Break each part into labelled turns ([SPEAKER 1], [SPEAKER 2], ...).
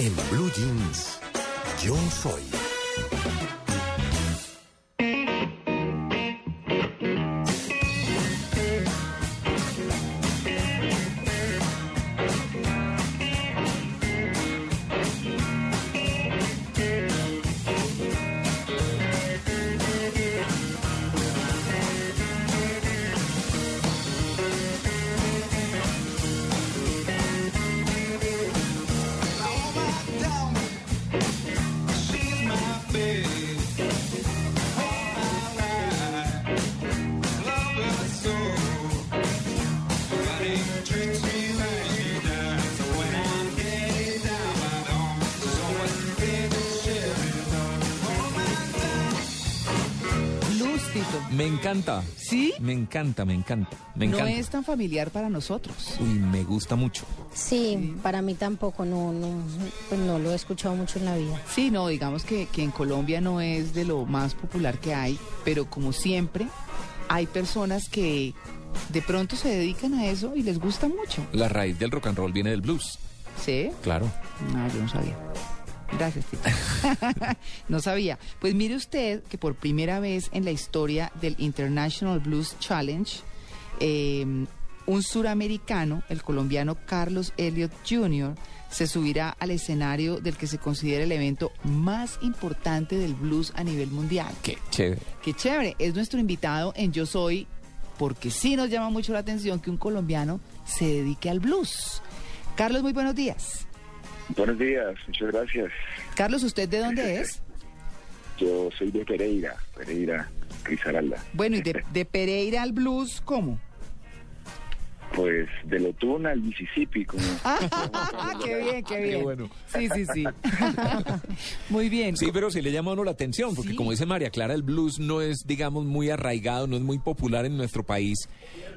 [SPEAKER 1] En Blue Jeans, yo soy.
[SPEAKER 2] Me encanta.
[SPEAKER 3] ¿Sí?
[SPEAKER 2] Me encanta, me encanta. Me
[SPEAKER 3] No
[SPEAKER 2] encanta.
[SPEAKER 3] es tan familiar para nosotros.
[SPEAKER 2] Uy, me gusta mucho.
[SPEAKER 4] Sí, para mí tampoco, no, no, pues no lo he escuchado mucho en la vida.
[SPEAKER 3] Sí, no, digamos que, que en Colombia no es de lo más popular que hay, pero como siempre, hay personas que de pronto se dedican a eso y les gusta mucho.
[SPEAKER 2] La raíz del rock and roll viene del blues.
[SPEAKER 3] ¿Sí?
[SPEAKER 2] Claro.
[SPEAKER 3] No, yo no sabía. Gracias, Tito. no sabía. Pues mire usted que por primera vez en la historia del International Blues Challenge, eh, un suramericano, el colombiano Carlos Elliott Jr., se subirá al escenario del que se considera el evento más importante del blues a nivel mundial.
[SPEAKER 2] Qué chévere.
[SPEAKER 3] Qué chévere. Es nuestro invitado en Yo Soy, porque sí nos llama mucho la atención que un colombiano se dedique al blues. Carlos, muy buenos días.
[SPEAKER 5] Buenos días, muchas gracias.
[SPEAKER 3] Carlos, ¿usted de dónde es?
[SPEAKER 5] Yo soy de Pereira, Pereira, Crisaralda.
[SPEAKER 3] Bueno, y de, de Pereira al blues, ¿cómo?
[SPEAKER 5] Pues de Lotuna al Mississippi, como...
[SPEAKER 3] Ah, qué bien, qué bien.
[SPEAKER 2] bueno.
[SPEAKER 3] Sí, sí, sí. Muy bien.
[SPEAKER 2] Sí, pero sí le llama a uno la atención, porque
[SPEAKER 3] Sí.
[SPEAKER 2] como dice María Clara, el blues no es, digamos, muy arraigado, no es muy popular en nuestro país.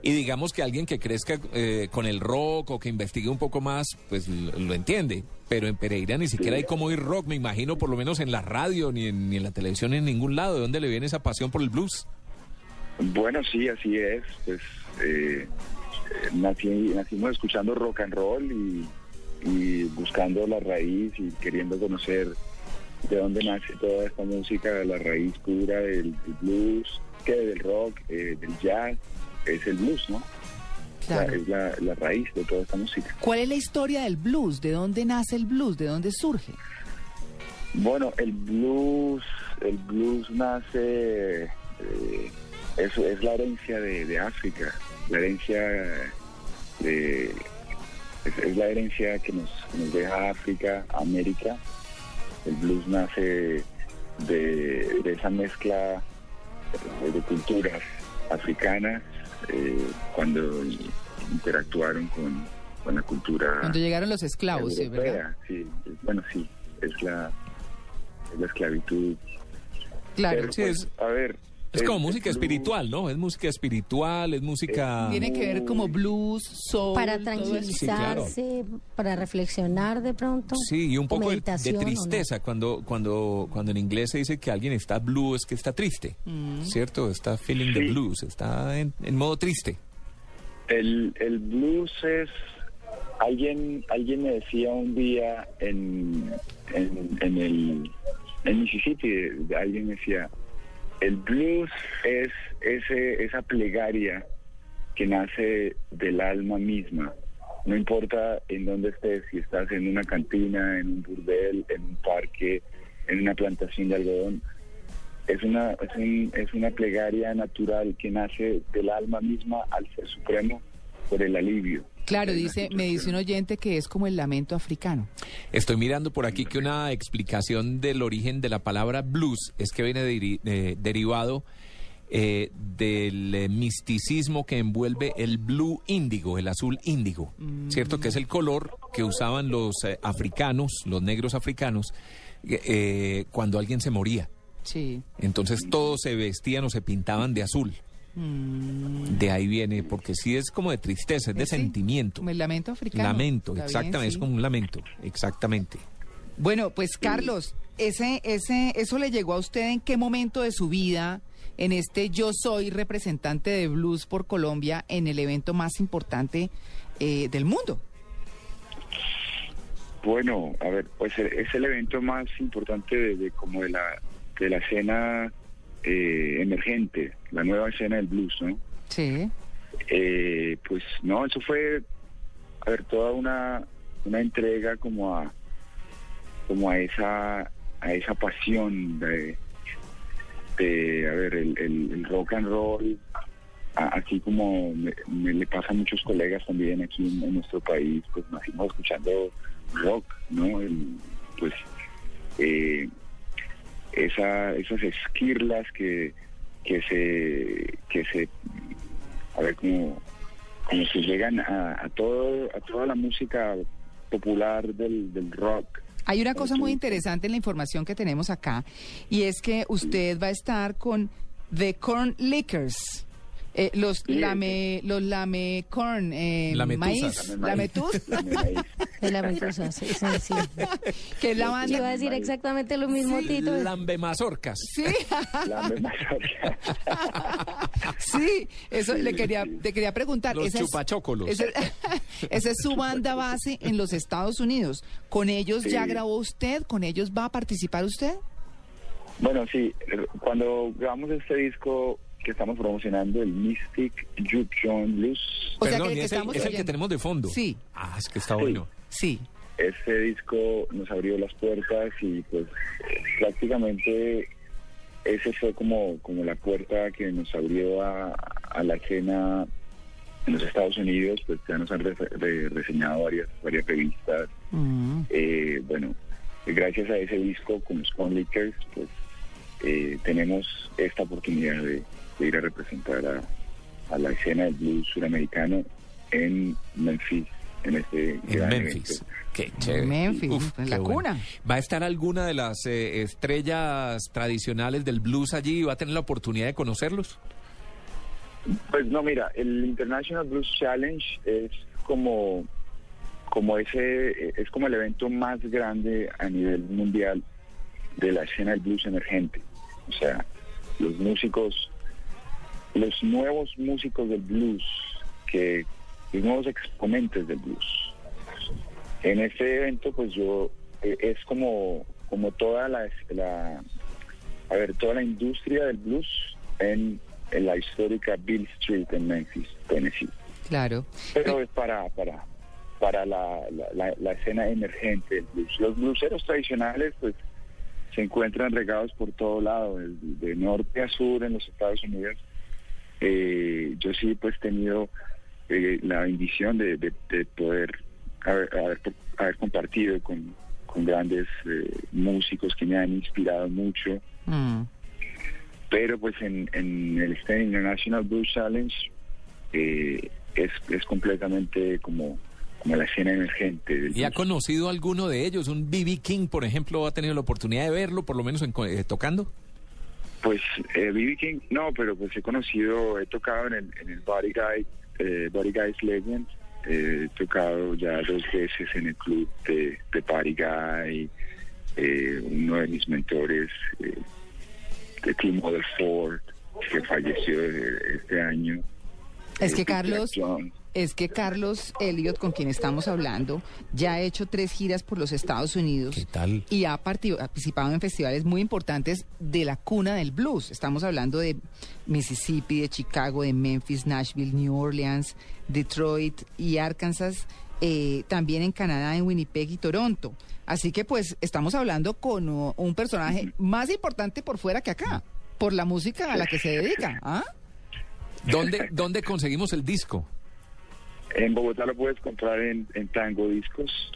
[SPEAKER 2] Y digamos que alguien que crezca eh, con el rock o que investigue un poco más, pues lo, lo entiende. Pero en Pereira ni siquiera hay como oír rock, me imagino, por lo menos en la radio, ni en, ni en la televisión, en ningún lado. ¿De dónde le viene esa pasión por el blues?
[SPEAKER 5] Bueno, sí, así es. Pues eh, nací- nacimos escuchando rock and roll y, y buscando la raíz y queriendo conocer de dónde nace toda esta música, la raíz pura del, del blues, que del rock, eh, del jazz, es el blues, ¿no? La-
[SPEAKER 3] Claro.
[SPEAKER 5] es la, la raíz de toda esta música.
[SPEAKER 3] ¿Cuál es la historia del blues? ¿De dónde nace el blues? ¿De dónde surge?
[SPEAKER 5] Bueno, el blues, el blues nace, eh, es, es la herencia de, de África, la herencia de, es, es la herencia que nos, nos deja África, América. El blues nace de, de esa mezcla de culturas africanas eh, cuando interactuaron con, con la cultura
[SPEAKER 3] Cuando llegaron los esclavos, sí, ¿verdad?
[SPEAKER 5] europea, sí, bueno, sí, es la, es la esclavitud.
[SPEAKER 3] Claro.
[SPEAKER 5] Pero,
[SPEAKER 2] Sí,
[SPEAKER 5] pues,
[SPEAKER 2] es-
[SPEAKER 5] a ver.
[SPEAKER 2] Es como
[SPEAKER 5] el
[SPEAKER 2] música
[SPEAKER 5] blues-
[SPEAKER 2] espiritual, ¿no? Es música espiritual, es música...
[SPEAKER 3] Tiene que ver como blues, soul.
[SPEAKER 4] Para tranquilizarse, para reflexionar de pronto.
[SPEAKER 2] Sí, y un poco de, tristeza. Cuando, cuando, cuando en inglés se dice que alguien está blue, es que está triste. ¿Cierto? Está feeling the
[SPEAKER 5] Sí.
[SPEAKER 2] blues, está en, en modo triste.
[SPEAKER 5] El, el blues es. Alguien, alguien me decía un día en, en, en el en Mississippi, alguien me decía, el blues es ese, esa plegaria que nace del alma misma. No importa en dónde estés, si estás en una cantina, en un burdel, en un parque, en una plantación de algodón, es una, es, un- es una plegaria natural que nace del alma misma al Ser Supremo por el alivio.
[SPEAKER 3] Claro, dice, me dice un oyente que es como el lamento africano.
[SPEAKER 2] Estoy mirando por aquí que una explicación del origen de la palabra blues es que viene eh, derivado eh, del eh, misticismo que envuelve el blue índigo, el azul índigo, ¿cierto? Que es el color que usaban los africanos, los negros africanos, cuando alguien se moría.
[SPEAKER 3] Sí.
[SPEAKER 2] Entonces todos se vestían o se pintaban de azul. De ahí viene, porque sí es como de tristeza, es de
[SPEAKER 3] Sí,
[SPEAKER 2] sentimiento.
[SPEAKER 3] Como el lamento africano.
[SPEAKER 2] Lamento,
[SPEAKER 3] Está bien,
[SPEAKER 2] exactamente,
[SPEAKER 3] sí.
[SPEAKER 2] es como un lamento, exactamente.
[SPEAKER 3] Bueno, pues Carlos, ese, ese, eso le llegó a usted en qué momento de su vida, en este Yo Soy representante de blues por Colombia, en el evento más importante eh, del mundo.
[SPEAKER 5] Bueno, a ver, pues e- es el evento más importante de, de como de la de la escena eh, emergente, la nueva escena del blues, ¿no?
[SPEAKER 3] Sí.
[SPEAKER 5] Eh, pues no, eso fue, a ver, toda una, una entrega como a, como a esa, a esa pasión de, de a ver, el, el- el rock and roll, así como me, me le pasa a muchos colegas también aquí en, en nuestro país, pues nacimos escuchando rock, ¿no? El- pues eh, esa, esas esquirlas que, que se, que se, a ver, como, como que llegan a, a todo, a toda la música popular del, del rock.
[SPEAKER 3] Hay una cosa muy interesante en la información que tenemos acá y es que usted va a estar con The Corn Lickers. Eh, los
[SPEAKER 5] Sí,
[SPEAKER 3] lame, los lame corn, eh, maíz, lametuz,
[SPEAKER 5] También ahí.
[SPEAKER 4] De la medusa, sí, sí, sí.
[SPEAKER 3] que es la
[SPEAKER 4] Yo iba a
[SPEAKER 3] banda.
[SPEAKER 4] decir exactamente lo mismo, Tito.
[SPEAKER 2] Lambemazorcas.
[SPEAKER 3] Sí,
[SPEAKER 5] La Mazorca.
[SPEAKER 3] sí, eso le quería, te quería preguntar.
[SPEAKER 2] Los
[SPEAKER 3] esa es-
[SPEAKER 2] chupachócolos.
[SPEAKER 3] Esa, esa es su banda base en los Estados Unidos. ¿Con ellos ya
[SPEAKER 5] Sí.
[SPEAKER 3] grabó usted? ¿Con ellos va a participar usted?
[SPEAKER 5] Bueno, sí, cuando grabamos este disco que estamos promocionando, el Mystic Juke Joint Blues,
[SPEAKER 3] O sea,
[SPEAKER 2] Perdón,
[SPEAKER 3] que el
[SPEAKER 2] y
[SPEAKER 3] que
[SPEAKER 2] es, el,
[SPEAKER 3] estamos
[SPEAKER 2] es el que tenemos de fondo.
[SPEAKER 3] Sí.
[SPEAKER 2] Ah, es que está bueno.
[SPEAKER 3] Sí.
[SPEAKER 5] este disco nos abrió las puertas y pues prácticamente ese fue como, como la puerta que nos abrió a, a la escena en los Estados Unidos, pues ya nos han re- re- reseñado varias, varias revistas.
[SPEAKER 3] Mm.
[SPEAKER 5] Eh, bueno, gracias a ese disco con los Corn Lickers, pues eh, tenemos esta oportunidad de, de ir a representar a, a la escena del blues suramericano en Memphis, en este
[SPEAKER 2] En
[SPEAKER 5] gran
[SPEAKER 2] Memphis.
[SPEAKER 5] evento.
[SPEAKER 2] Qué chévere.
[SPEAKER 3] Memphis,
[SPEAKER 2] Uf,
[SPEAKER 3] en
[SPEAKER 2] qué
[SPEAKER 3] la
[SPEAKER 2] bueno.
[SPEAKER 3] cuna.
[SPEAKER 2] ¿Va a estar alguna de las eh, estrellas tradicionales del blues allí? ¿Va a tener la oportunidad de conocerlos?
[SPEAKER 5] Pues no, mira, el International Blues Challenge es como, como ese, es como el evento más grande a nivel mundial de la escena del blues emergente. O sea, los músicos, los nuevos músicos del blues, que los nuevos exponentes del blues. En este evento, pues yo eh, es como, como toda la, la, a ver, toda la industria del blues en, en la histórica Bill Street en Memphis, Tennessee.
[SPEAKER 3] Claro.
[SPEAKER 5] Pero es para, para, para la, la, la- la escena emergente del blues. Los blueseros tradicionales, pues, se encuentran regados por todo lado, de, de norte a sur en los Estados Unidos. Eh, yo sí, pues, he tenido eh, la bendición de, de- de poder haber, haber- haber compartido con, con grandes eh, músicos que me han inspirado mucho
[SPEAKER 3] Mm.
[SPEAKER 5] pero pues en, en el International Blues Challenge eh, es, es completamente como, como la escena emergente. del
[SPEAKER 2] ¿Y ha conocido alguno de ellos? ¿Un B.B. King, por ejemplo, ha tenido la oportunidad de verlo, por lo menos en co- eh, tocando?
[SPEAKER 5] Pues eh, B.B. King, no, pero pues he conocido, he tocado en el, en el Body Guy, eh, Body Guys Legend, eh, he tocado ya dos veces en el club de, de Body Guy, eh, uno de mis mentores, eh, de Tim Ford, que falleció eh, este año.
[SPEAKER 3] Es que Carlos, es que Carlos Elliot, con quien estamos hablando, ya ha hecho tres giras por los Estados Unidos.
[SPEAKER 2] ¿Qué tal?
[SPEAKER 3] Y ha parti- ha participado en festivales muy importantes de la cuna del blues. Estamos hablando de Mississippi, de Chicago, de Memphis, Nashville, New Orleans, Detroit y Arkansas. eh, también en Canadá, en Winnipeg y Toronto. Así que pues estamos hablando con un personaje más importante por fuera que acá, por la música a la que se dedica. ¿ah?
[SPEAKER 2] ¿Dónde, ¿Dónde conseguimos el disco?
[SPEAKER 5] En Bogotá lo puedes comprar en, en Tango Discos,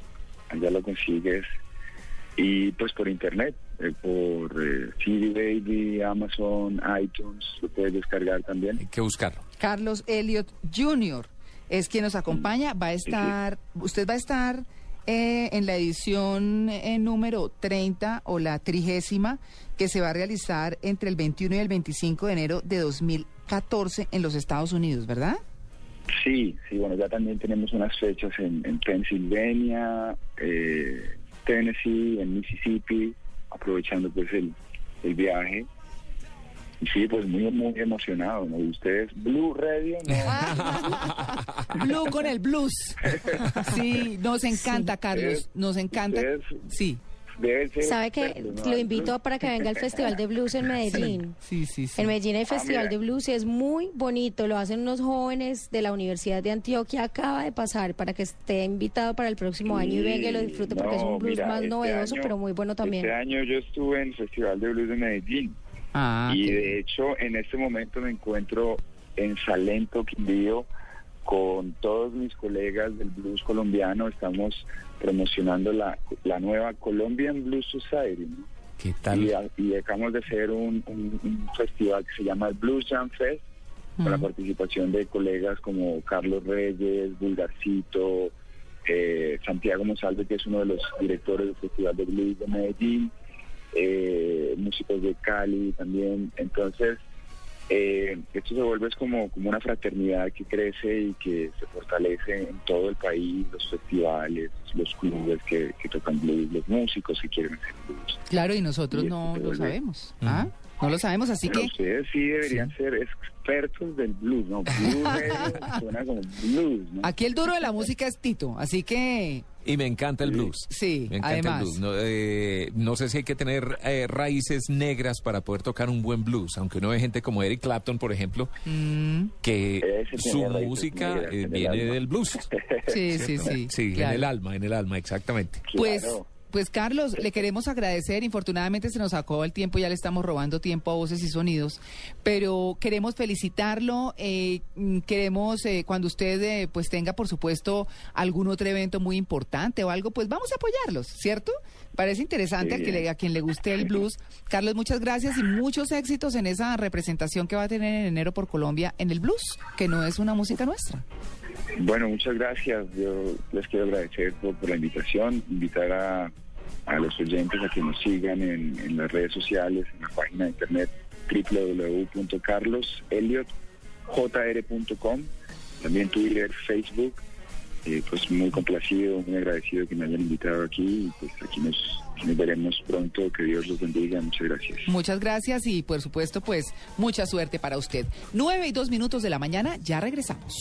[SPEAKER 5] allá lo consigues. Y pues por internet, eh, por eh, CD Baby, Amazon, iTunes, lo puedes descargar también.
[SPEAKER 2] Hay que buscarlo.
[SPEAKER 3] Carlos Elliot Jr. es quien nos acompaña. Va a estar, usted va a estar eh, en la edición eh, número 30 o la trigésima que se va a realizar entre el 21 y el 25 de enero de 2014 en los Estados Unidos, ¿verdad?
[SPEAKER 5] Sí, sí, bueno, ya también tenemos unas fechas en, en Pensilvania, eh, Tennessee, en Mississippi, aprovechando pues el, el viaje. Sí, pues muy, muy emocionado. ¿no? Ustedes, Blue Radio, ¿no?
[SPEAKER 3] Blue con el blues. Sí, nos encanta, Carlos. Nos encanta.
[SPEAKER 5] ustedes-
[SPEAKER 3] Sí,
[SPEAKER 5] Deben ser
[SPEAKER 4] ¿Sabe que
[SPEAKER 5] ¿no?
[SPEAKER 4] Lo invito para que venga al Festival de Blues en Medellín.
[SPEAKER 3] sí, sí, sí.
[SPEAKER 4] En Medellín hay
[SPEAKER 5] Ah,
[SPEAKER 4] Festival
[SPEAKER 5] mira.
[SPEAKER 4] de Blues y es muy bonito. Lo hacen unos jóvenes de la Universidad de Antioquia. Acaba de pasar para que esté invitado para el próximo año y venga y lo disfrute porque es
[SPEAKER 5] No,
[SPEAKER 4] un blues
[SPEAKER 5] mira,
[SPEAKER 4] más
[SPEAKER 5] este
[SPEAKER 4] novedoso,
[SPEAKER 5] año-
[SPEAKER 4] pero muy bueno también.
[SPEAKER 5] Este año yo estuve en el Festival de Blues de Medellín
[SPEAKER 3] Ah,
[SPEAKER 5] y
[SPEAKER 3] qué
[SPEAKER 5] de hecho en este momento me encuentro en Salento, Quindío, con todos mis colegas del blues colombiano. Estamos promocionando la, la nueva Colombian Blues Society. ¿no?
[SPEAKER 2] ¿Qué tal?
[SPEAKER 5] Y, y acabamos de hacer un, un- un festival que se llama el Blues Jam Fest, con la participación de colegas como Carlos Reyes, Bulgarcito, eh, Santiago Monsalve, que es uno de los directores del Festival de Blues de Medellín, eh, músicos de Cali también. Entonces, eh, esto se vuelve es como, como una fraternidad que crece y que se fortalece en todo el país, los festivales, los clubes que, que tocan blues, los músicos que quieren hacer blues.
[SPEAKER 3] Claro, y nosotros
[SPEAKER 5] Y
[SPEAKER 3] no lo sabemos. ¿ah? No lo sabemos, así que
[SPEAKER 5] ustedes sí deberían ser expertos del blues, ¿no? Blues radio suena como blues, ¿no?
[SPEAKER 3] aquí el duro de la música es Tito, así que
[SPEAKER 2] Y me encanta el blues.
[SPEAKER 3] Sí,
[SPEAKER 2] me encanta
[SPEAKER 3] además.
[SPEAKER 2] el blues. No, eh, no sé si hay que tener eh, raíces negras para poder tocar un buen blues, aunque uno ve gente como Eric Clapton, por ejemplo,
[SPEAKER 3] mm,
[SPEAKER 2] que su música
[SPEAKER 5] negras
[SPEAKER 2] eh,
[SPEAKER 5] en el
[SPEAKER 2] viene
[SPEAKER 5] alma.
[SPEAKER 2] del blues.
[SPEAKER 3] sí, sí, sí.
[SPEAKER 2] Sí,
[SPEAKER 3] claro.
[SPEAKER 2] en el alma, en el alma, exactamente.
[SPEAKER 3] Pues,
[SPEAKER 5] Claro.
[SPEAKER 3] Pues Carlos, le queremos agradecer. Infortunadamente se nos acabó el tiempo, ya le estamos robando tiempo a voces y sonidos, pero queremos felicitarlo. eh, mm, queremos, eh, cuando usted eh, pues tenga, por supuesto, algún otro evento muy importante o algo, pues vamos a apoyarlos, ¿cierto? Parece interesante a, que le- a quien le guste el blues. Carlos, muchas gracias y muchos éxitos en esa representación que va a tener en enero por Colombia en el blues, que no es una música nuestra.
[SPEAKER 5] Bueno, muchas gracias. Yo les quiero agradecer por, por la invitación, invitar a, a los oyentes a que nos sigan en, las redes sociales, en la página de internet www.carloselliotjr.com, también Twitter, Facebook. Eh, pues muy complacido, muy agradecido que me hayan invitado aquí y pues aquí nos, veremos pronto. Que Dios los bendiga. Muchas gracias.
[SPEAKER 3] Muchas gracias y por supuesto pues mucha suerte para usted. Nueve y dos minutos de la mañana, ya regresamos.